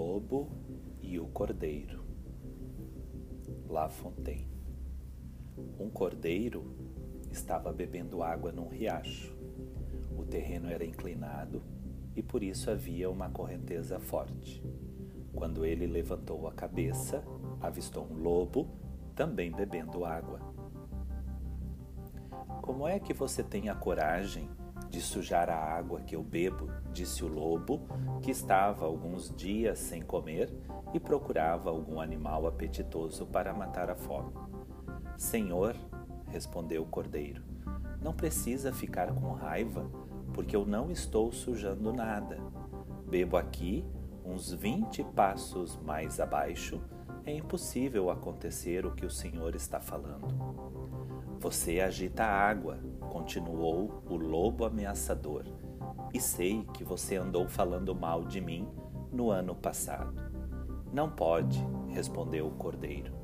Lobo e o Cordeiro. La Fontaine. Um cordeiro estava bebendo água num riacho. O terreno era inclinado e por isso havia uma correnteza forte. Quando ele levantou a cabeça, avistou um lobo também bebendo água. Como é que você tem a coragem de sujar a água que eu bebo, disse o lobo, que estava alguns dias sem comer e procurava algum animal apetitoso para matar a fome. Senhor, respondeu o cordeiro, não precisa ficar com raiva, porque eu não estou sujando nada. Bebo aqui, uns vinte passos mais abaixo, é impossível acontecer o que o Senhor está falando. Você agita a água, continuou o lobo ameaçador, e sei que você andou falando mal de mim no ano passado. Não pode, respondeu o cordeiro.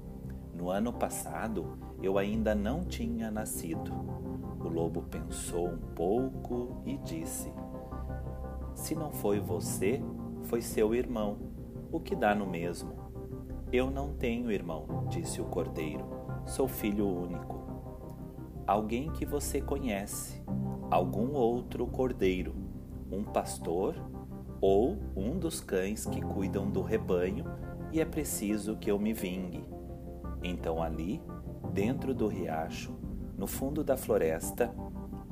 No ano passado eu ainda não tinha nascido. O lobo pensou um pouco e disse: Se não foi você, foi seu irmão, o que dá no mesmo. Eu não tenho irmão, disse o cordeiro, sou filho único. Alguém que você conhece, algum outro cordeiro, um pastor ou um dos cães que cuidam do rebanho e é preciso que eu me vingue. Então ali, dentro do riacho, no fundo da floresta,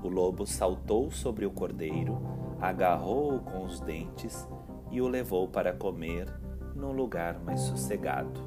o lobo saltou sobre o cordeiro, agarrou-o com os dentes e o levou para comer num lugar mais sossegado.